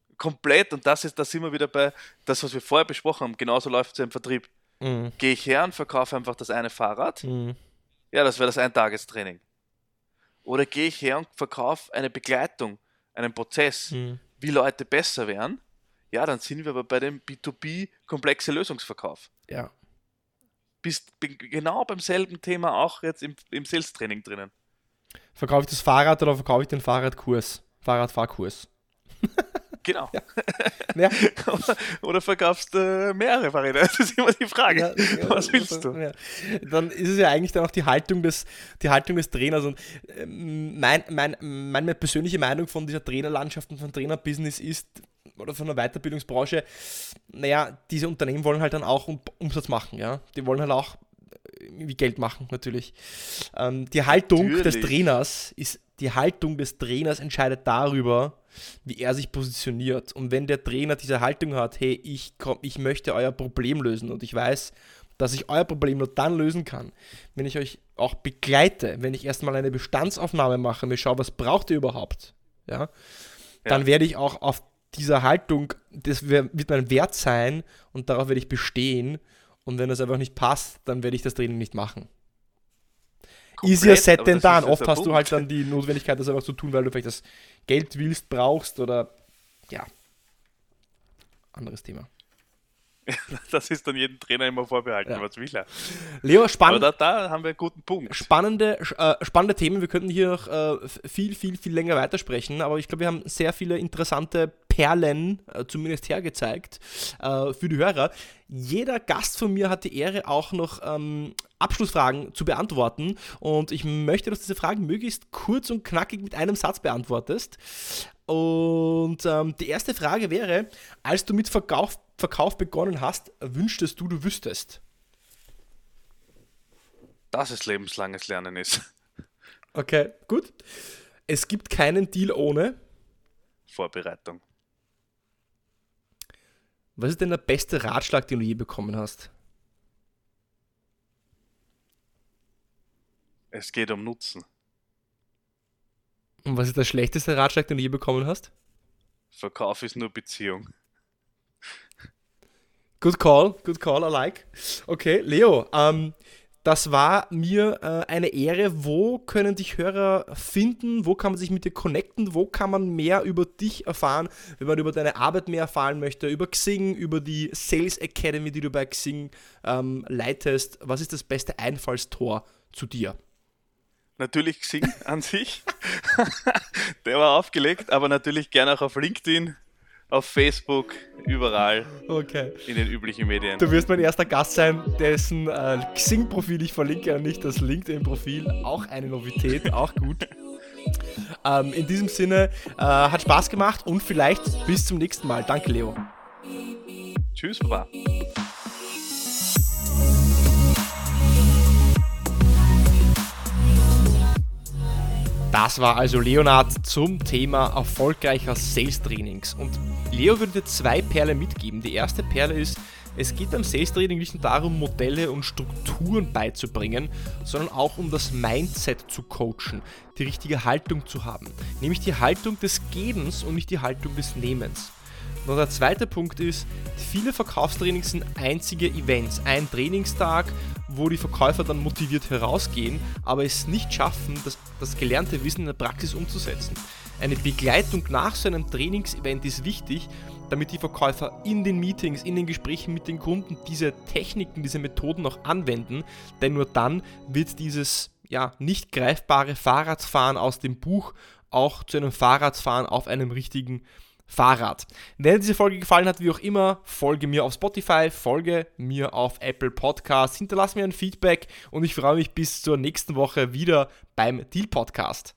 Und komplett, und das ist, da sind wir wieder bei das, was wir vorher besprochen haben. Genauso läuft es im Vertrieb. Mhm. Gehe ich her und verkaufe einfach das eine Fahrrad. Mhm. Ja, das wäre das Eintagestraining. Oder gehe ich her und verkaufe eine Begleitung, einen Prozess, mhm. wie Leute besser werden. Ja, dann sind wir aber bei dem B2B komplexe Lösungsverkauf. Ja bist genau beim selben Thema auch jetzt im, im Sales-Training drinnen. Verkaufe ich das Fahrrad oder verkaufe ich den Fahrradkurs? Fahrradfahrkurs. Genau. Ja. ja. Oder verkaufst äh, mehrere Fahrräder? Das ist immer die Frage. Ja, Was willst du? Dann ist es ja eigentlich dann auch die Haltung des, die Haltung des Trainers. Und ähm, mein, mein, meine persönliche Meinung von dieser Trainerlandschaft und von Trainerbusiness ist, oder von der Weiterbildungsbranche, naja, diese Unternehmen wollen halt dann auch Umsatz machen, ja. Die wollen halt auch wie Geld machen, natürlich. Ähm, die Haltung natürlich. des Trainers ist, die Haltung des Trainers entscheidet darüber, wie er sich positioniert. Und wenn der Trainer diese Haltung hat, hey, ich, komm, ich möchte euer Problem lösen und ich weiß, dass ich euer Problem nur dann lösen kann, wenn ich euch auch begleite, wenn ich erstmal eine Bestandsaufnahme mache, mir schaue, was braucht ihr überhaupt, ja, ja. dann werde ich auch auf dieser Haltung, das wird mein Wert sein und darauf werde ich bestehen. Und wenn das einfach nicht passt, dann werde ich das Training nicht machen. Komplett, Easier said than done. Oft hast Punkt. du halt dann die Notwendigkeit, das einfach zu tun, weil du vielleicht das Geld willst, brauchst oder ja. Anderes Thema. das ist dann jedem Trainer immer vorbehalten, ja. was will er. Leo, spannend. Da, da, haben wir einen guten Punkt. Spannende, äh, spannende Themen. Wir könnten hier noch äh, viel, viel, viel länger weitersprechen, aber ich glaube, wir haben sehr viele interessante Perlen äh, zumindest hergezeigt äh, für die Hörer. Jeder Gast von mir hat die Ehre, auch noch ähm, Abschlussfragen zu beantworten. Und ich möchte, dass du diese Fragen möglichst kurz und knackig mit einem Satz beantwortest. Und ähm, die erste Frage wäre, als du mit Verkauf, Verkauf begonnen hast, wünschtest du, du wüsstest? Dass es lebenslanges Lernen ist. Okay, gut. Es gibt keinen Deal ohne Vorbereitung. Was ist denn der beste Ratschlag, den du je bekommen hast? Es geht um Nutzen. Und was ist der schlechteste Ratschlag, den du je bekommen hast? Verkauf ist nur Beziehung. Good call, good call, I like. Okay, Leo, ähm, das war mir äh, eine Ehre. Wo können dich Hörer finden? Wo kann man sich mit dir connecten? Wo kann man mehr über dich erfahren, wenn man über deine Arbeit mehr erfahren möchte? Über Xing, über die Sales Academy, die du bei Xing ähm, leitest. Was ist das beste Einfallstor zu dir? Natürlich Xing an sich. Der war aufgelegt, aber natürlich gerne auch auf LinkedIn auf Facebook, überall. Okay. In den üblichen Medien. Du wirst mein erster Gast sein, dessen äh, Xing-Profil ich verlinke und nicht das LinkedIn-Profil. Auch eine Novität, auch gut. Ähm, in diesem Sinne, äh, hat Spaß gemacht und vielleicht bis zum nächsten Mal. Danke, Leo. Tschüss, Baba. Das war also Leonard zum Thema erfolgreicher Sales Trainings. Und Leo würde dir zwei Perlen mitgeben. Die erste Perle ist, es geht beim Sales Training nicht nur darum, Modelle und Strukturen beizubringen, sondern auch um das Mindset zu coachen, die richtige Haltung zu haben. Nämlich die Haltung des Gebens und nicht die Haltung des Nehmens. Und der zweite Punkt ist, viele Verkaufstrainings sind einzige Events, ein Trainingstag, wo die Verkäufer dann motiviert herausgehen, aber es nicht schaffen, das, das gelernte Wissen in der Praxis umzusetzen. Eine Begleitung nach so einem Trainingsevent ist wichtig, damit die Verkäufer in den Meetings, in den Gesprächen mit den Kunden diese Techniken, diese Methoden auch anwenden, denn nur dann wird dieses ja, nicht greifbare Fahrradfahren aus dem Buch auch zu einem Fahrradfahren auf einem richtigen Fahrrad. Wenn dir diese Folge gefallen hat, wie auch immer, folge mir auf Spotify, folge mir auf Apple Podcasts, hinterlass mir ein Feedback und ich freue mich bis zur nächsten Woche wieder beim Deal Podcast.